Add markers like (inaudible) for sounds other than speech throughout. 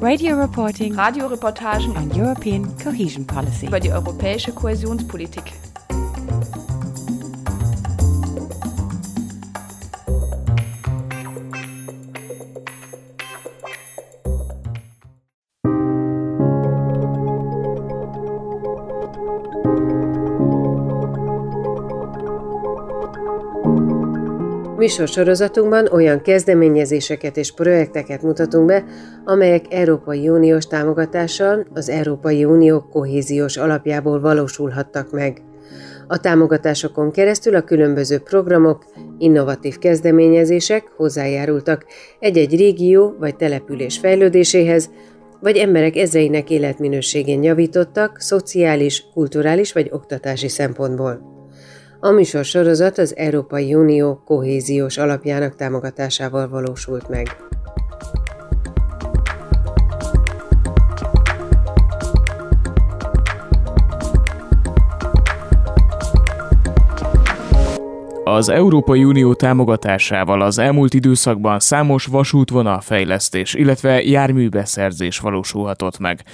Radio reporting Radioreportagen on European cohesion policy. über die europäische Kohäsionspolitik. Műsorsorozatunkban olyan kezdeményezéseket és projekteket mutatunk be, amelyek Európai Uniós támogatással az Európai Unió kohéziós alapjából valósulhattak meg. A támogatásokon keresztül a különböző programok, innovatív kezdeményezések hozzájárultak egy-egy régió vagy település fejlődéséhez, vagy emberek ezreinek életminőségén javítottak szociális, kulturális vagy oktatási szempontból. A műsor sorozat az Európai Unió kohéziós alapjának támogatásával valósult meg. Az Európai Unió támogatásával az elmúlt időszakban számos vasútvonal fejlesztés, illetve járműbeszerzés valósulhatott meg.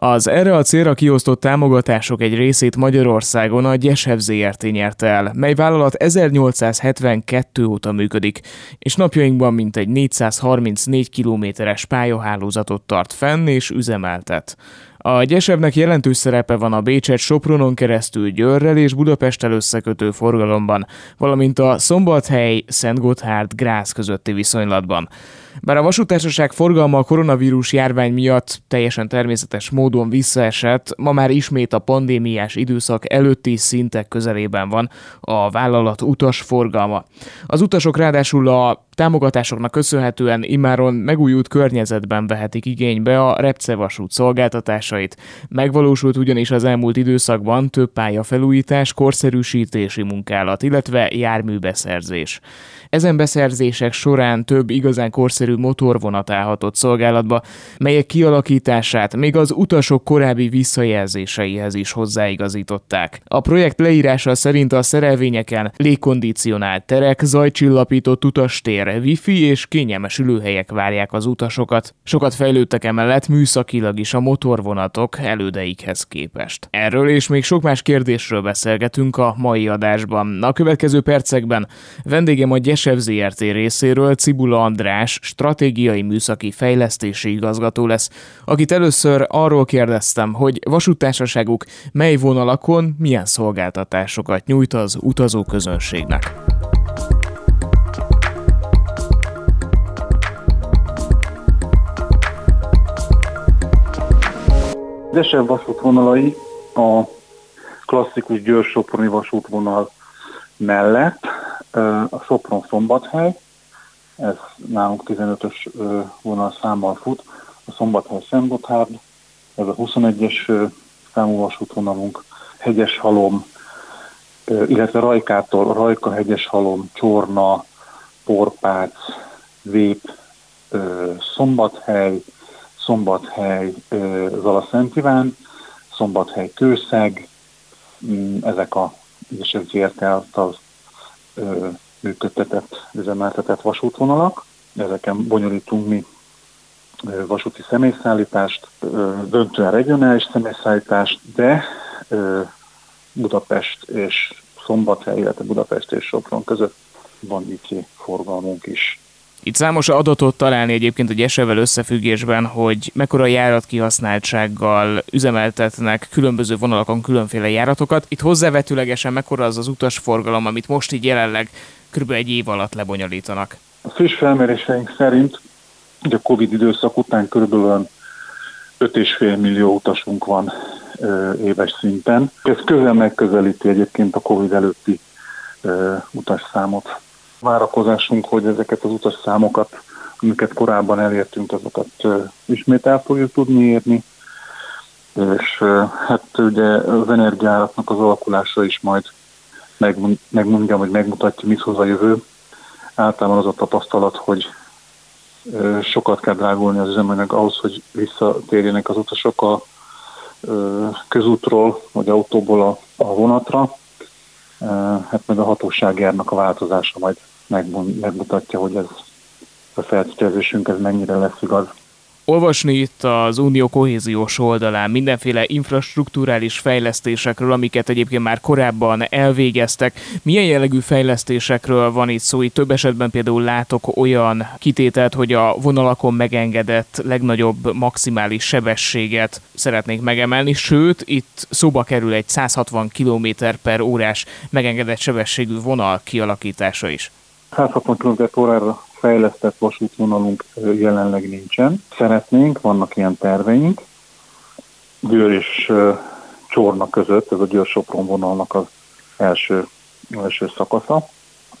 Az erre a célra kiosztott támogatások egy részét Magyarországon a Gyesev ZRT nyerte el, mely vállalat 1872 óta működik, és napjainkban mintegy 434 kilométeres pályahálózatot tart fenn és üzemeltet. A Gyesevnek jelentős szerepe van a Bécset Sopronon keresztül Győrrel és Budapesttel összekötő forgalomban, valamint a Szombathely, Szent Gotthárd, Grász közötti viszonylatban. Bár a vasútársaság forgalma a koronavírus járvány miatt teljesen természetes módon visszaesett, ma már ismét a pandémiás időszak előtti szintek közelében van a vállalat utas forgalma. Az utasok ráadásul a támogatásoknak köszönhetően immáron megújult környezetben vehetik igénybe a Repce vasút szolgáltatásait. Megvalósult ugyanis az elmúlt időszakban több pályafelújítás, korszerűsítési munkálat, illetve járműbeszerzés. Ezen beszerzések során több igazán korszerű motorvonat állhatott szolgálatba, melyek kialakítását még az utasok korábbi visszajelzéseihez is hozzáigazították. A projekt leírása szerint a szerelvényeken légkondicionált terek, zajcsillapított utastér, wifi és kényelmes ülőhelyek várják az utasokat. Sokat fejlődtek emellett műszakilag is a motorvonatok elődeikhez képest. Erről és még sok más kérdésről beszélgetünk a mai adásban. A következő percekben vendégem a Gyesev ZRT részéről Cibula András, stratégiai műszaki fejlesztési igazgató lesz, akit először arról kérdeztem, hogy vasútársaságuk mely vonalakon milyen szolgáltatásokat nyújt az utazóközönségnek. Desebb vasútvonalai a klasszikus Győr-Soproni vasútvonal mellett a Sopron-Szombathely, ez nálunk 15-ös vonalszámmal fut, a Szombathely Szentgotthárd, ez a 21-es számú vasútvonalunk, Hegyes Halom, illetve Rajkától Rajka, Hegyes Halom, Csorna, Porpác, Vép, Szombathely, Szombathely, Szent Iván, Szombathely Kőszeg, mm, ezek a és ZRT által működtetett, üzemeltetett vasútvonalak. Ezeken bonyolítunk mi vasúti személyszállítást, döntően regionális személyszállítást, de Budapest és Szombathely, illetve Budapest és Sopron között van IC forgalmunk is. Itt számos adatot találni egyébként egy esevel összefüggésben, hogy mekkora járat kihasználtsággal üzemeltetnek különböző vonalakon különféle járatokat. Itt hozzávetőlegesen mekkora az az utasforgalom, amit most így jelenleg kb. egy év alatt lebonyolítanak? A friss felméréseink szerint hogy a Covid időszak után kb. 5,5 millió utasunk van ö, éves szinten. Ez közel megközelíti egyébként a Covid előtti ö, utasszámot várakozásunk, hogy ezeket az utas számokat, amiket korábban elértünk, azokat ismét el fogjuk tudni érni. és hát ugye az energiáraknak az alakulása is majd megmondja, hogy megmutatja, mit hoz a jövő. Általában az a tapasztalat, hogy sokat kell drágulni az üzemanyag ahhoz, hogy visszatérjenek az utasok a közútról vagy autóból a, a vonatra. Hát meg a hatóságjárnak a változása majd megmutatja, hogy ez a feltételezésünk ez mennyire lesz igaz olvasni itt az Unió kohéziós oldalán mindenféle infrastruktúrális fejlesztésekről, amiket egyébként már korábban elvégeztek. Milyen jellegű fejlesztésekről van itt szó? Itt több esetben például látok olyan kitételt, hogy a vonalakon megengedett legnagyobb maximális sebességet szeretnék megemelni, sőt, itt szóba kerül egy 160 km per órás megengedett sebességű vonal kialakítása is. 160 km órára fejlesztett vasútvonalunk jelenleg nincsen. Szeretnénk, vannak ilyen terveink. Győr és Csorna között, ez a Győr-Sopron vonalnak az első, első szakasza.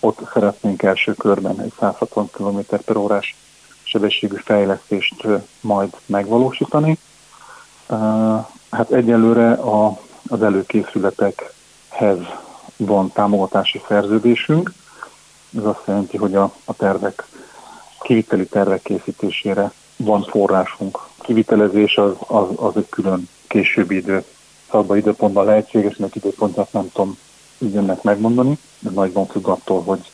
Ott szeretnénk első körben egy 160 km per órás sebességű fejlesztést majd megvalósítani. Hát egyelőre a, az előkészületekhez van támogatási szerződésünk, ez azt jelenti, hogy a, a tervek, kiviteli tervek készítésére van forrásunk. Kivitelezés az, az, az egy külön későbbi idő. Szabba időpontban lehetséges, mert időpontját nem tudom ügyönnek megmondani, de nagyban függ attól, hogy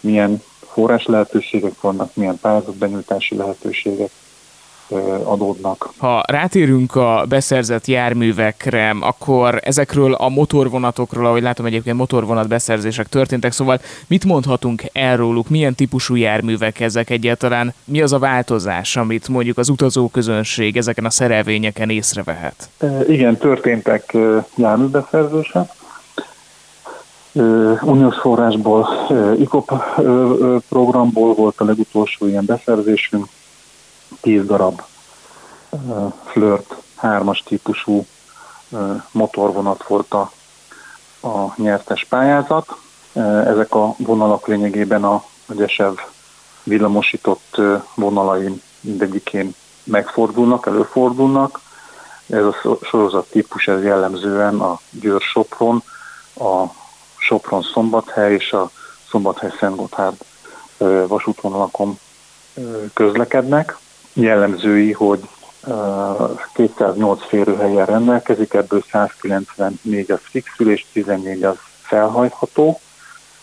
milyen forrás lehetőségek vannak, milyen pályázat benyújtási lehetőségek, adódnak. Ha rátérünk a beszerzett járművekre, akkor ezekről a motorvonatokról, ahogy látom egyébként motorvonat beszerzések történtek, szóval mit mondhatunk erróluk, milyen típusú járművek ezek egyáltalán, mi az a változás, amit mondjuk az utazóközönség ezeken a szerelvényeken észrevehet? Igen, történtek járműbeszerzések, uniós forrásból, ICOP programból volt a legutolsó ilyen beszerzésünk, 10 darab Flirt 3-as típusú motorvonat volt a, a nyertes pályázat. Ezek a vonalak lényegében a Gyesev villamosított vonalain mindegyikén megfordulnak, előfordulnak. Ez a sorozat típus ez jellemzően a Győr-Sopron, a Sopron-Szombathely és a Szombathely-Szentgotthárd vasútvonalakon közlekednek jellemzői, hogy 208 férőhelyen rendelkezik, ebből 194 az fixül és 14 az felhajtható.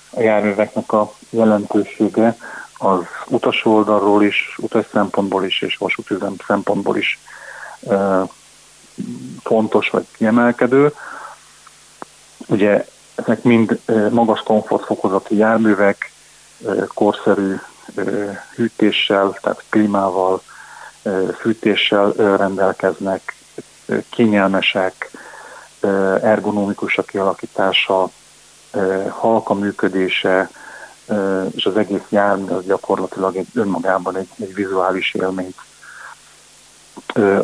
A járműveknek a jelentősége az utas oldalról is, utas szempontból is és vasútüzem szempontból is fontos vagy kiemelkedő. Ugye ezek mind magas komfortfokozati járművek, korszerű hűtéssel, tehát klímával, fűtéssel rendelkeznek, kényelmesek, ergonomikus a kialakítása, halka működése, és az egész jármű az gyakorlatilag egy, önmagában egy, egy vizuális élményt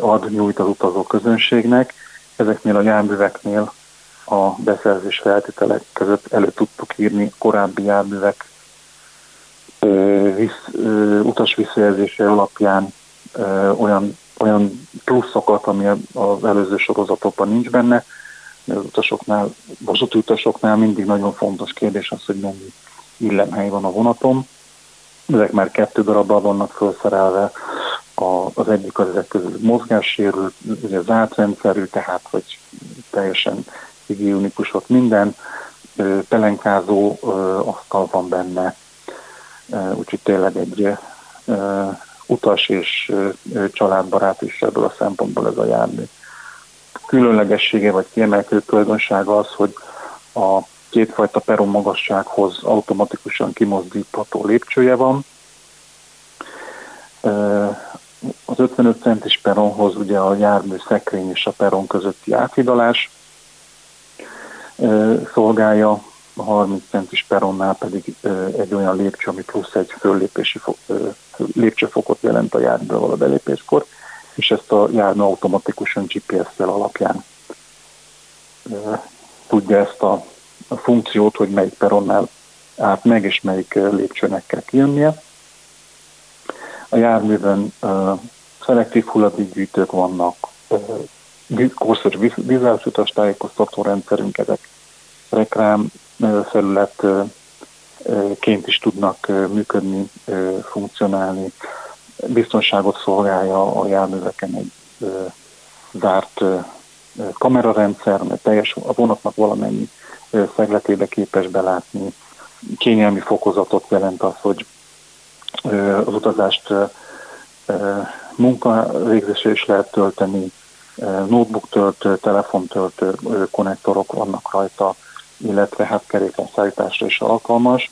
ad, nyújt az utazó közönségnek. Ezeknél a járműveknél a beszerzés feltételek között elő tudtuk írni korábbi járművek visz, utas visszajelzése alapján olyan, olyan pluszokat, ami az előző sorozatokban nincs benne. De az utasoknál, vasúti utasoknál mindig nagyon fontos kérdés az, hogy mennyi illemhely van a vonaton. Ezek már kettő darabban vannak felszerelve, a, az egyik az ezek közül mozgássérült, ugye zárt rendszerű, tehát hogy teljesen higiénikus ott minden, pelenkázó asztal van benne, úgyhogy tényleg egy utas és családbarát is ebből a szempontból ez a jármű. Különlegessége vagy kiemelkedő tulajdonsága az, hogy a kétfajta peron magassághoz automatikusan kimozdítható lépcsője van. Az 55 centis peronhoz ugye a jármű szekrény és a peron közötti áthidalás szolgálja, a 30 centis peronnál pedig egy olyan lépcső, ami plusz egy föllépési lépcsőfokot jelent a járműbe való belépéskor, és ezt a jármű automatikusan GPS-tel alapján tudja ezt a, funkciót, hogy melyik peronnál át meg, és melyik lépcsőnek kell kijönnie. A járműben uh, szelektív hulladékgyűjtők vannak, korszerű vizuális utastájékoztató rendszerünk, ezek reklám felületként is tudnak működni, funkcionálni. Biztonságot szolgálja a járműveken egy zárt kamerarendszer, mert teljes a vonatnak valamennyi szegletébe képes belátni. Kényelmi fokozatot jelent az, hogy az utazást munka végzésre is lehet tölteni, notebook töltő, telefon töltő konnektorok vannak rajta, illetve hát kerékpárszállításra is alkalmas.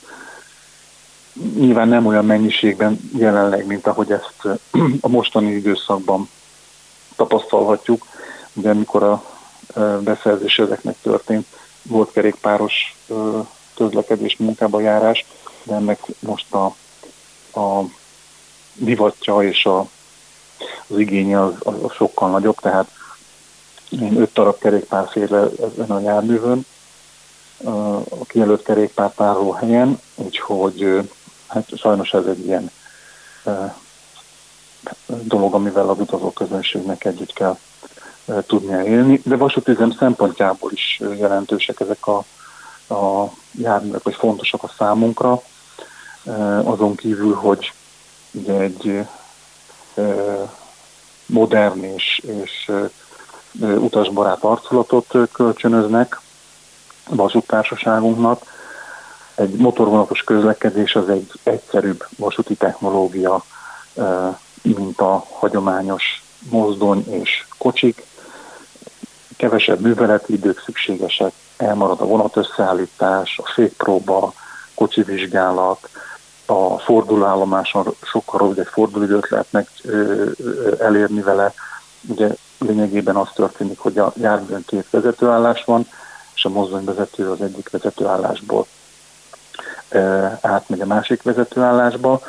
Nyilván nem olyan mennyiségben jelenleg, mint ahogy ezt (clears throat) a mostani időszakban tapasztalhatjuk, de amikor a beszerzés ezeknek történt, volt kerékpáros közlekedés, munkába járás, de ennek most a, a divatja és a, az igénye az, az, az sokkal nagyobb, tehát én öt darab kerékpár fér ezen a járművön, a kijelölt kerékpártáró helyen, úgyhogy hát sajnos ez egy ilyen dolog, amivel az utazó közönségnek együtt kell tudnia élni, de vasútüzem szempontjából is jelentősek ezek a, a járművek, vagy fontosak a számunkra, azon kívül, hogy ugye egy modern és, és utasbarát arculatot kölcsönöznek a vasúttársaságunknak. Egy motorvonatos közlekedés az egy egyszerűbb vasúti technológia, mint a hagyományos mozdony és kocsik. Kevesebb műveleti idők szükségesek, elmarad a vonatösszeállítás, a fékpróba, kocsi vizsgálat, a fordulóállomáson sokkal rövidebb fordulóidőt lehetnek elérni vele. Ugye lényegében az történik, hogy a járművön két vezetőállás van, és a mozdonyvezető az egyik vezetőállásból átmegy a másik vezetőállásba.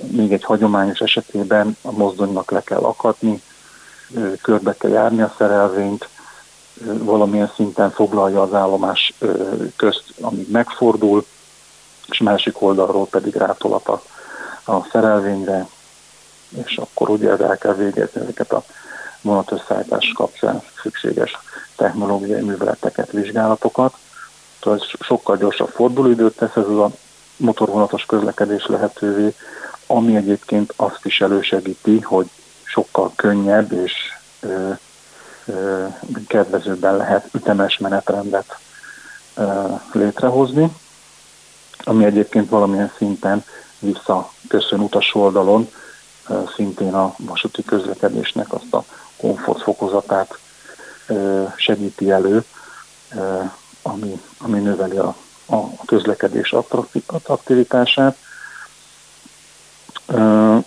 Még egy hagyományos esetében a mozdonynak le kell akadni, körbe kell járni a szerelvényt, valamilyen szinten foglalja az állomás közt, amíg megfordul, és másik oldalról pedig rátolat a, a szerelvényre, és akkor ugye el kell végezni ezeket a vonatösszállítás kapcsán szükséges technológiai műveleteket, vizsgálatokat. Tehát sokkal gyorsabb fordulóidőt tesz ez a motorvonatos közlekedés lehetővé, ami egyébként azt is elősegíti, hogy sokkal könnyebb és ö, ö, kedvezőbben lehet ütemes menetrendet ö, létrehozni, ami egyébként valamilyen szinten visszaköszön utas oldalon szintén a vasúti közlekedésnek azt a komfortfokozatát ö, segíti elő, ami, ami növeli a, a közlekedés attraktivitását.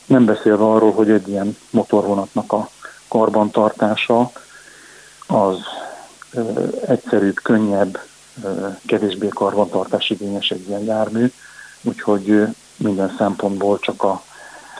Nem beszélve arról, hogy egy ilyen motorvonatnak a karbantartása az egyszerűbb, könnyebb, kevésbé karbantartás igényes egy ilyen jármű, úgyhogy minden szempontból csak a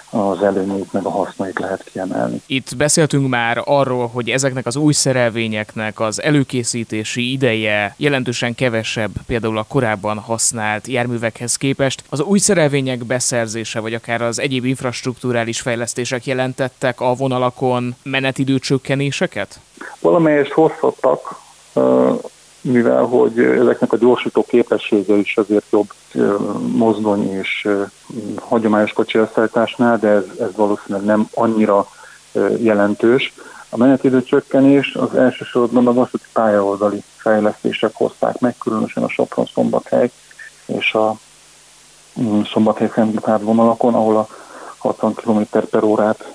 az előnyeit meg a hasznait lehet kiemelni. Itt beszéltünk már arról, hogy ezeknek az új szerelvényeknek az előkészítési ideje jelentősen kevesebb, például a korábban használt járművekhez képest. Az új szerelvények beszerzése, vagy akár az egyéb infrastruktúrális fejlesztések jelentettek a vonalakon menetidő csökkenéseket? Valamelyest hozhattak, mivel hogy ezeknek a gyorsító képessége is azért jobb mozdony és hagyományos kocsi elszállításnál, de ez, ez valószínűleg nem annyira jelentős. A menetidő csökkenés az elsősorban a vasúti pályaoldali fejlesztések hozták meg, különösen a Sopron-Szombathely és a mm, szombathely fenntartó vonalakon, ahol a 60 km per órát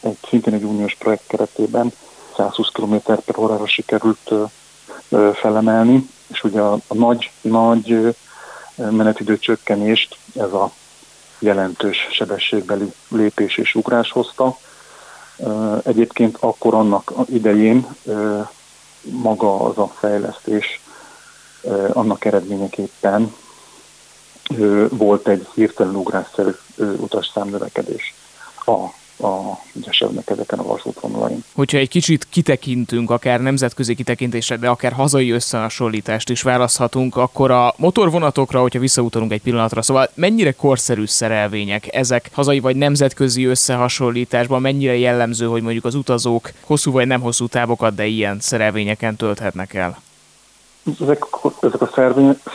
egy szintén egy uniós projekt keretében 120 km per órára sikerült felemelni, és ugye a, nagy, nagy menetidő csökkenést ez a jelentős sebességbeli lépés és ugrás hozta. Egyébként akkor annak idején maga az a fejlesztés annak eredményeképpen volt egy hirtelen ugrásszerű utasszámnövekedés a a ügyesebbnek ezeken a vasútvonalain. Hogyha egy kicsit kitekintünk, akár nemzetközi kitekintésre, de akár hazai összehasonlítást is választhatunk, akkor a motorvonatokra, hogyha visszautalunk egy pillanatra, szóval mennyire korszerű szerelvények ezek hazai vagy nemzetközi összehasonlításban, mennyire jellemző, hogy mondjuk az utazók hosszú vagy nem hosszú távokat, de ilyen szerelvényeken tölthetnek el? Ezek, ezek a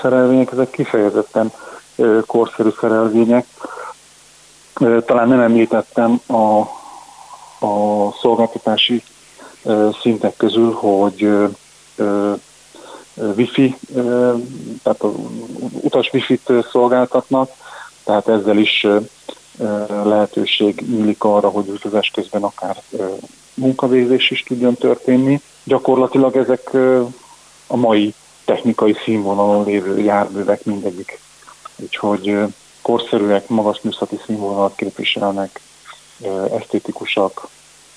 szerelvények, ezek kifejezetten korszerű szerelvények. Talán nem említettem a, a szolgáltatási szintek közül, hogy wifi, tehát utas wifi-t szolgáltatnak, tehát ezzel is lehetőség nyílik arra, hogy utazás közben akár munkavégzés is tudjon történni. Gyakorlatilag ezek a mai technikai színvonalon lévő járművek mindegyik. Úgyhogy korszerűek, magas műszaki színvonalat képviselnek, esztétikusak,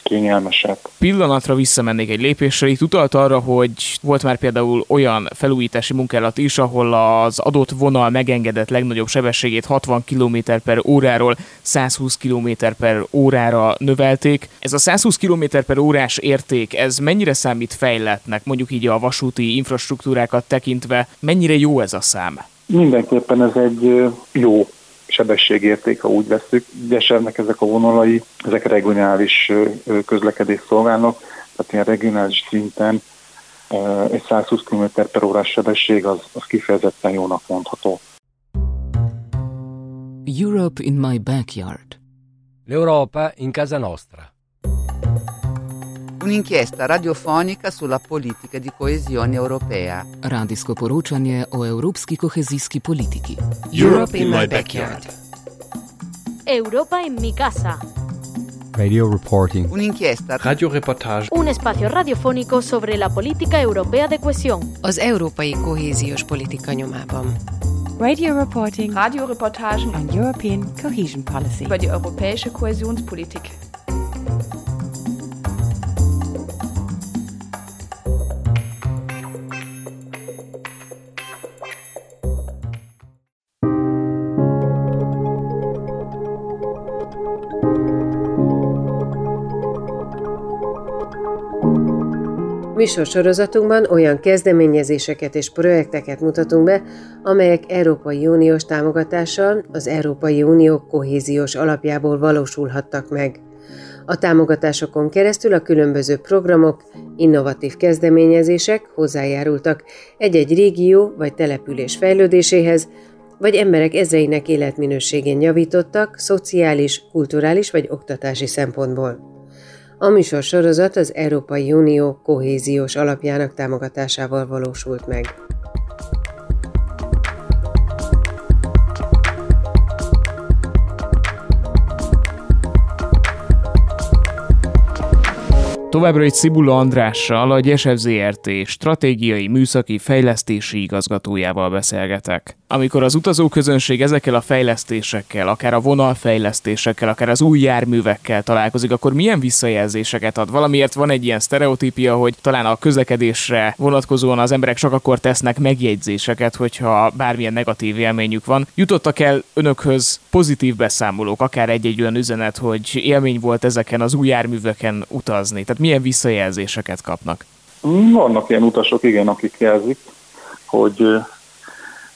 kényelmesek. Pillanatra visszamennék egy lépésre, itt utalt arra, hogy volt már például olyan felújítási munkálat is, ahol az adott vonal megengedett legnagyobb sebességét 60 km per óráról 120 km per órára növelték. Ez a 120 km per órás érték, ez mennyire számít fejletnek, mondjuk így a vasúti infrastruktúrákat tekintve, mennyire jó ez a szám? Mindenképpen ez egy jó sebességérték, ha úgy veszük. Gyesernek ezek a vonalai, ezek regionális közlekedés szolgálnak, tehát ilyen regionális szinten egy 120 km per órás sebesség az, az kifejezetten jónak mondható. Europe in my backyard. L'Europa in casa nostra. Un'inchiesta radiofonica sulla politica di coesione europea. Radijsko poročanje o evropski kohezijski politiki. Europe in my backyard. Europa en mi casa. Radio reporting. Un'inchiesta. Radioreportage. Un espacio radiofónico sobre la política europea de cohesión. Az európai kohéziós politika nyomában. Radio reporting. Radioreportagen on European cohesion policy. über die europäische Kohäsionspolitik. Műsorsorozatunkban olyan kezdeményezéseket és projekteket mutatunk be, amelyek Európai Uniós támogatással az Európai Unió kohéziós alapjából valósulhattak meg. A támogatásokon keresztül a különböző programok, innovatív kezdeményezések hozzájárultak egy-egy régió vagy település fejlődéséhez, vagy emberek ezreinek életminőségén javítottak szociális, kulturális vagy oktatási szempontból. A műsor sorozat az Európai Unió kohéziós alapjának támogatásával valósult meg. Továbbra egy Szibula Andrással, a Gyesev ZRT stratégiai műszaki fejlesztési igazgatójával beszélgetek. Amikor az utazóközönség ezekkel a fejlesztésekkel, akár a vonalfejlesztésekkel, akár az új járművekkel találkozik, akkor milyen visszajelzéseket ad? Valamiért van egy ilyen sztereotípia, hogy talán a közlekedésre vonatkozóan az emberek csak akkor tesznek megjegyzéseket, hogyha bármilyen negatív élményük van. Jutottak el önökhöz pozitív beszámolók, akár egy-egy olyan üzenet, hogy élmény volt ezeken az új járműveken utazni. Tehát milyen visszajelzéseket kapnak? Vannak ilyen utasok, igen, akik jelzik, hogy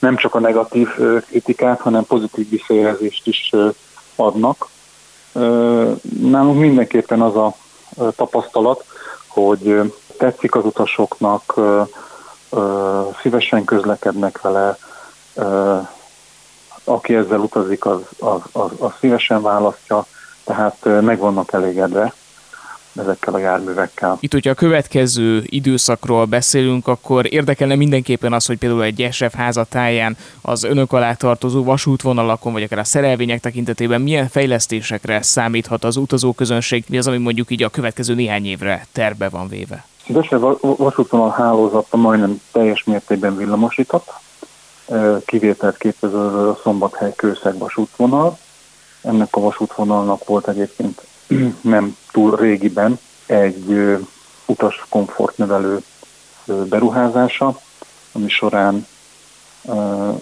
nem csak a negatív kritikát, hanem pozitív visszajelzést is adnak. Nálunk mindenképpen az a tapasztalat, hogy tetszik az utasoknak, szívesen közlekednek vele, aki ezzel utazik, az, az, az, az szívesen választja, tehát meg vannak elégedve ezekkel a járművekkel. Itt, hogyha a következő időszakról beszélünk, akkor érdekelne mindenképpen az, hogy például egy SF házatáján az önök alá tartozó vasútvonalakon, vagy akár a szerelvények tekintetében milyen fejlesztésekre számíthat az utazóközönség, mi az, ami mondjuk így a következő néhány évre terve van véve? Az SF vasútvonal hálózata majdnem teljes mértékben villamosított, kivételt képez a Szombathely Kőszeg vasútvonal. Ennek a vasútvonalnak volt egyébként (clears throat) nem túl régiben egy utas komfortnövelő beruházása, ami során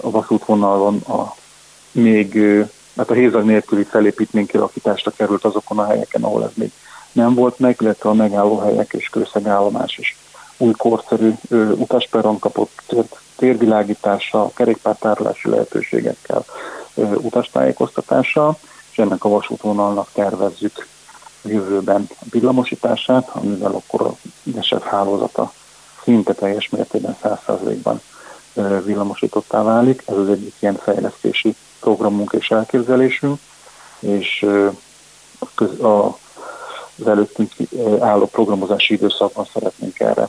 a vasútvonalon a még mert a hézag nélküli felépítmény kialakításra került azokon a helyeken, ahol ez még nem volt meg, illetve a megállóhelyek és kőszegállomás is új korszerű utasperon kapott tér, térvilágítással, kerékpártárolási lehetőségekkel, utastájékoztatással, és ennek a vasútvonalnak tervezzük jövőben a villamosítását, amivel akkor a eset hálózata szinte teljes mértékben 100%-ban villamosítottá válik. Ez az egyik ilyen fejlesztési programunk és elképzelésünk, és az előttünk álló programozási időszakban szeretnénk erre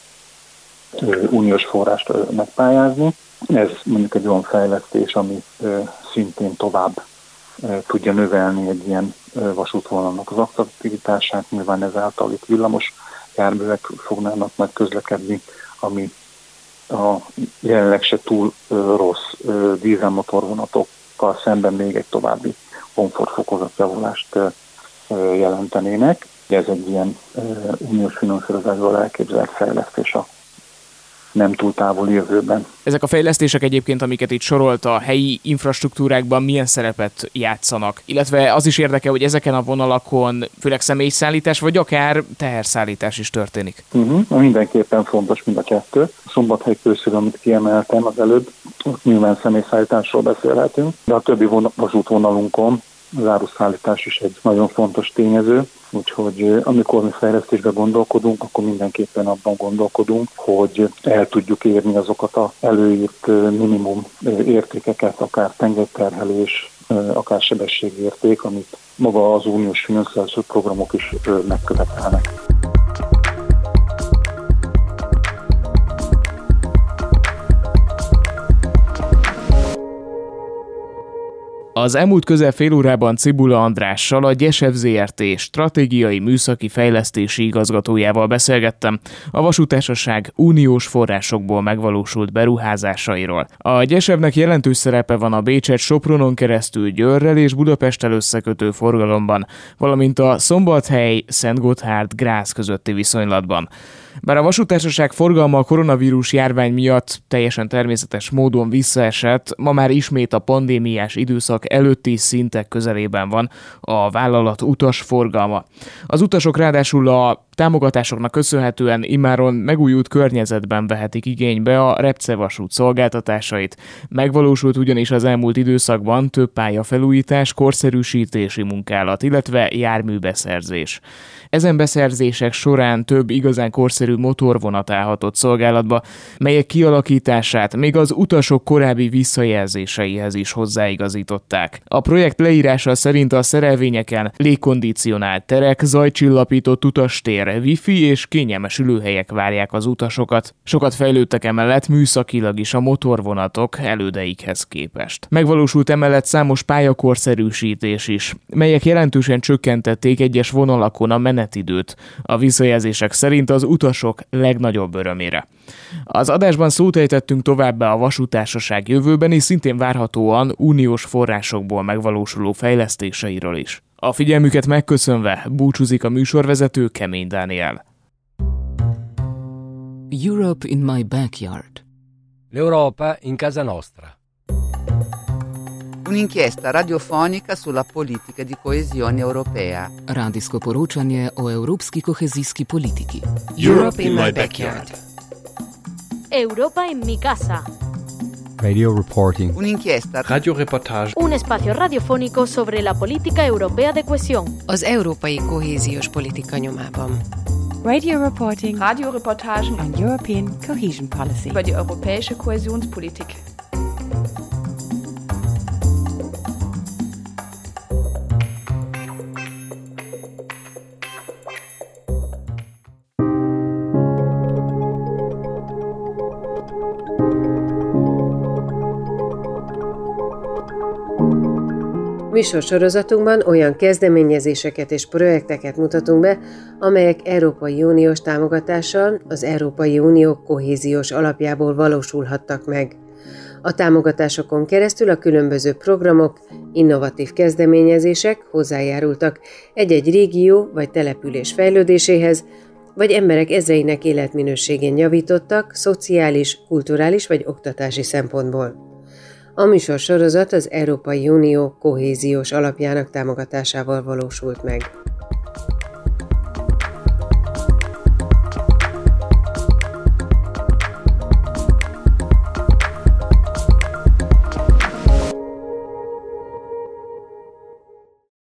uniós forrást megpályázni. Ez mondjuk egy olyan fejlesztés, ami szintén tovább tudja növelni egy ilyen vasútvonalnak az aktivitását, nyilván ezáltal itt villamos járművek fognának meg közlekedni, ami a jelenleg se túl rossz dízelmotorvonatokkal szemben még egy további komfortfokozatjavulást jelentenének. Ez egy ilyen uniós finanszírozásból elképzelt fejlesztés a nem túl távoli jövőben. Ezek a fejlesztések egyébként, amiket itt sorolt a helyi infrastruktúrákban milyen szerepet játszanak? Illetve az is érdekel, hogy ezeken a vonalakon főleg személyszállítás, vagy akár teherszállítás is történik? Uh-huh, mindenképpen fontos mind a kettő. A Szombathely közül, amit kiemeltem az előbb, nyilván személyszállításról beszélhetünk, de a többi vasútvonalunkon az áruszállítás is egy nagyon fontos tényező, úgyhogy amikor mi fejlesztésbe gondolkodunk, akkor mindenképpen abban gondolkodunk, hogy el tudjuk érni azokat a előírt minimum értékeket, akár tengerterhelés, akár sebességérték, amit maga az uniós finanszírozású programok is megkövetelnek. Az elmúlt közel fél órában Cibula Andrással, a Gyesev ZRT stratégiai műszaki fejlesztési igazgatójával beszélgettem a vasútársaság uniós forrásokból megvalósult beruházásairól. A Gyesevnek jelentős szerepe van a Bécset Sopronon keresztül Győrrel és Budapesttel összekötő forgalomban, valamint a Szombathely, Szent Gotthárd, közötti viszonylatban. Bár a vasútársaság forgalma a koronavírus járvány miatt teljesen természetes módon visszaesett, ma már ismét a pandémiás időszak előtti szintek közelében van a vállalat utas forgalma. Az utasok ráadásul a támogatásoknak köszönhetően immáron megújult környezetben vehetik igénybe a Repce vasút szolgáltatásait. Megvalósult ugyanis az elmúlt időszakban több pályafelújítás, korszerűsítési munkálat, illetve járműbeszerzés. Ezen beszerzések során több igazán korszerű motorvonat állhatott szolgálatba, melyek kialakítását még az utasok korábbi visszajelzéseihez is hozzáigazították. A projekt leírása szerint a szerelvényeken légkondicionált terek, zajcsillapított utastér, wifi és kényelmes ülőhelyek várják az utasokat. Sokat fejlődtek emellett műszakilag is a motorvonatok elődeikhez képest. Megvalósult emellett számos pályakorszerűsítés is, melyek jelentősen csökkentették egyes vonalakon a menet menetidőt a visszajelzések szerint az utasok legnagyobb örömére. Az adásban szót ejtettünk továbbá a vasútársaság jövőbeni, szintén várhatóan uniós forrásokból megvalósuló fejlesztéseiről is. A figyelmüket megköszönve búcsúzik a műsorvezető Kemény Dániel. Europe in my backyard. L'Europa in casa nostra. Un'inchiesta radiofonica sulla politica di coesione europea. Radijsko poročanje o evropski kohezijski politiki. Europe in my backyard. Europa en mi casa. Radio reporting. Un'inchiesta. Radioreportage. Un espacio radiofónico sobre la política europea de cohesión. Az európai kohéziós politika nyomában. Radio reporting. Radioreportagen on European cohesion policy. über die europäische Kohäsionspolitik. Műsorsorozatunkban olyan kezdeményezéseket és projekteket mutatunk be, amelyek Európai Uniós támogatással az Európai Unió kohéziós alapjából valósulhattak meg. A támogatásokon keresztül a különböző programok, innovatív kezdeményezések hozzájárultak egy-egy régió vagy település fejlődéséhez, vagy emberek ezreinek életminőségén javítottak szociális, kulturális vagy oktatási szempontból. A műsor sorozat az Európai Unió kohéziós alapjának támogatásával valósult meg.